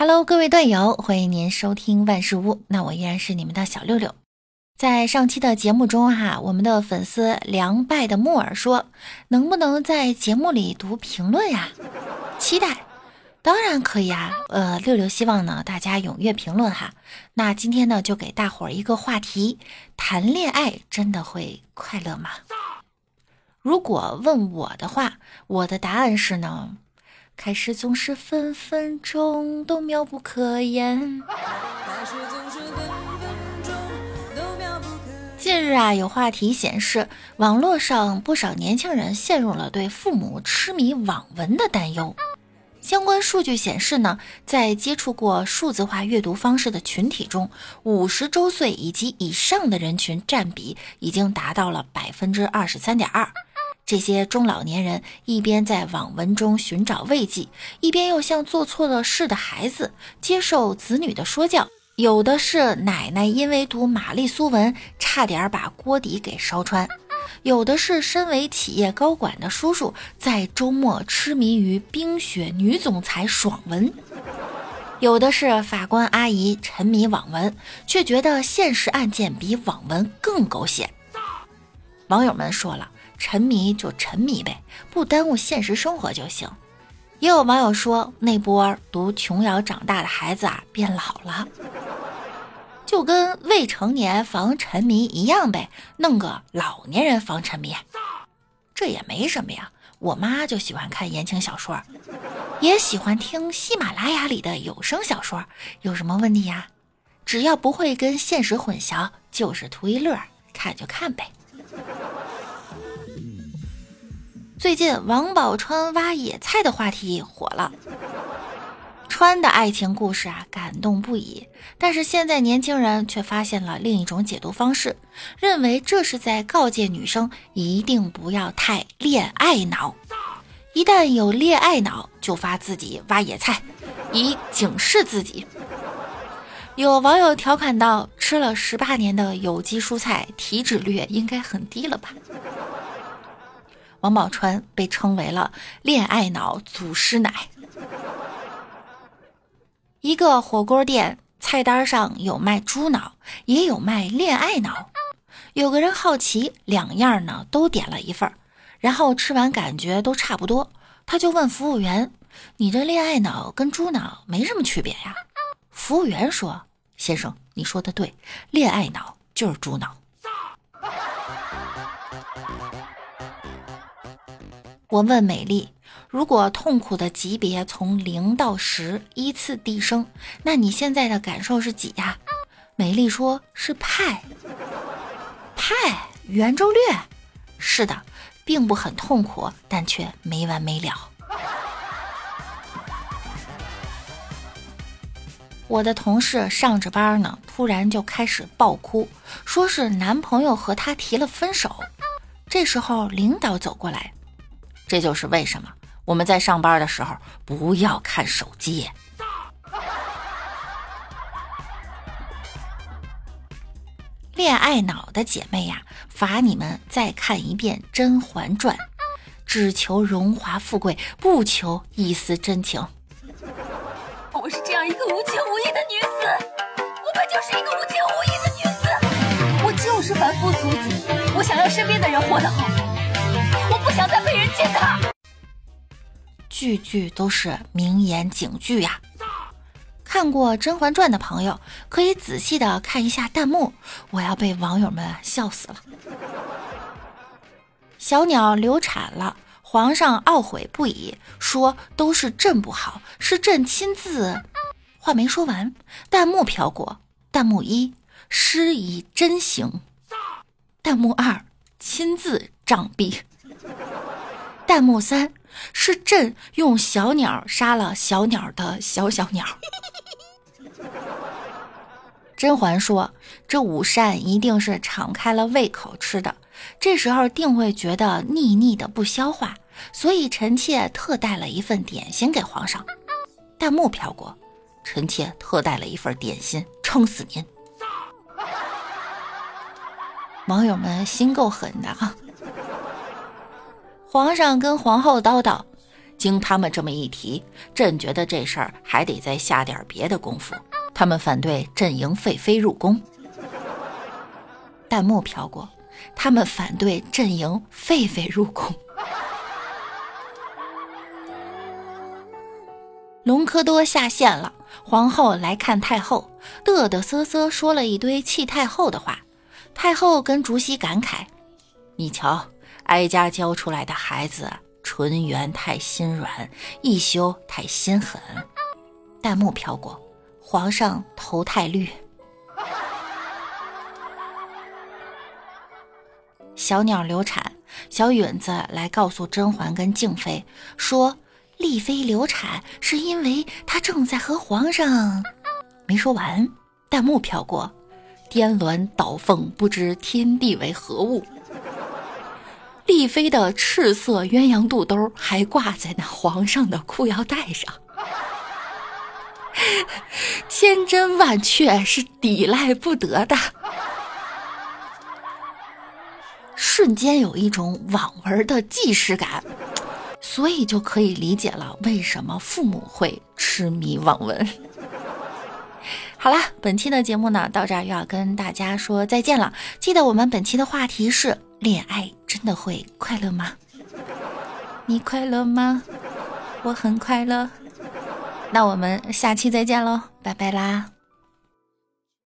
Hello，各位段友，欢迎您收听万事屋。那我依然是你们的小六六。在上期的节目中哈，我们的粉丝凉败的木耳说，能不能在节目里读评论呀？期待，当然可以啊。呃，六六希望呢大家踊跃评论哈。那今天呢就给大伙儿一个话题：谈恋爱真的会快乐吗？如果问我的话，我的答案是呢。开始总是分分钟都妙不可言。近日啊，有话题显示，网络上不少年轻人陷入了对父母痴迷网文的担忧。相关数据显示呢，在接触过数字化阅读方式的群体中，五十周岁以及以上的人群占比已经达到了百分之二十三点二。这些中老年人一边在网文中寻找慰藉，一边又像做错了事的孩子接受子女的说教。有的是奶奶因为读玛丽苏文差点把锅底给烧穿，有的是身为企业高管的叔叔在周末痴迷于冰雪女总裁爽文，有的是法官阿姨沉迷网文，却觉得现实案件比网文更狗血。网友们说了。沉迷就沉迷呗，不耽误现实生活就行。也有网友说，那波读琼瑶长大的孩子啊，变老了，就跟未成年防沉迷一样呗，弄个老年人防沉迷，这也没什么呀。我妈就喜欢看言情小说，也喜欢听喜马拉雅里的有声小说，有什么问题呀？只要不会跟现实混淆，就是图一乐，看就看呗。最近王宝钏挖野菜的话题火了，川的爱情故事啊感动不已。但是现在年轻人却发现了另一种解读方式，认为这是在告诫女生一定不要太恋爱脑，一旦有恋爱脑就发自己挖野菜，以警示自己。有网友调侃道：“吃了十八年的有机蔬菜，体脂率应该很低了吧？”王宝钏被称为了“恋爱脑祖师奶”。一个火锅店菜单上有卖猪脑，也有卖恋爱脑。有个人好奇，两样呢都点了一份然后吃完感觉都差不多，他就问服务员：“你这恋爱脑跟猪脑没什么区别呀？”服务员说：“先生，你说的对，恋爱脑就是猪脑。”我问美丽：“如果痛苦的级别从零到十依次递升，那你现在的感受是几呀？”美丽说：“是派，派圆周率。”是的，并不很痛苦，但却没完没了。我的同事上着班呢，突然就开始爆哭，说是男朋友和她提了分手。这时候领导走过来。这就是为什么我们在上班的时候不要看手机。恋爱脑的姐妹呀，罚你们再看一遍《甄嬛传》，只求荣华富贵，不求一丝真情。我是这样一个无情无义的女子，我本就是一个无情无义的女子，我就是凡夫俗子，我想要身边的人活得好。句句都是名言警句呀！看过《甄嬛传》的朋友可以仔细的看一下弹幕，我要被网友们笑死了。小鸟流产了，皇上懊悔不已，说都是朕不好，是朕亲自……话没说完，弹幕飘过。弹幕一：施以真行。弹幕二：亲自杖毙。弹幕三是朕用小鸟杀了小鸟的小小鸟。甄嬛说：“这午膳一定是敞开了胃口吃的，这时候定会觉得腻腻的不消化，所以臣妾特带了一份点心给皇上。”弹幕飘过，臣妾特带了一份点心，撑死您！网友们心够狠的啊！皇上跟皇后叨叨：“经他们这么一提，朕觉得这事儿还得再下点别的功夫。他们反对朕迎废妃入宫。弹幕飘过，他们反对朕迎狒狒入宫。隆科多下线了，皇后来看太后，嘚嘚瑟瑟说了一堆气太后的话。太后跟竹溪感慨：“你瞧，哀家教出来的孩子。”纯元太心软，一休太心狠。弹幕飘过，皇上头太绿。小鸟流产，小允子来告诉甄嬛跟静妃说，丽妃流产是因为她正在和皇上。没说完，弹幕飘过，颠鸾倒凤，不知天地为何物。丽妃的赤色鸳鸯肚兜还挂在那皇上的裤腰带上，千真万确，是抵赖不得的。瞬间有一种网文的既视感，所以就可以理解了为什么父母会痴迷网文。好了，本期的节目呢，到这儿又要跟大家说再见了。记得我们本期的话题是。恋爱真的会快乐吗？你快乐吗？我很快乐。那我们下期再见喽，拜拜啦。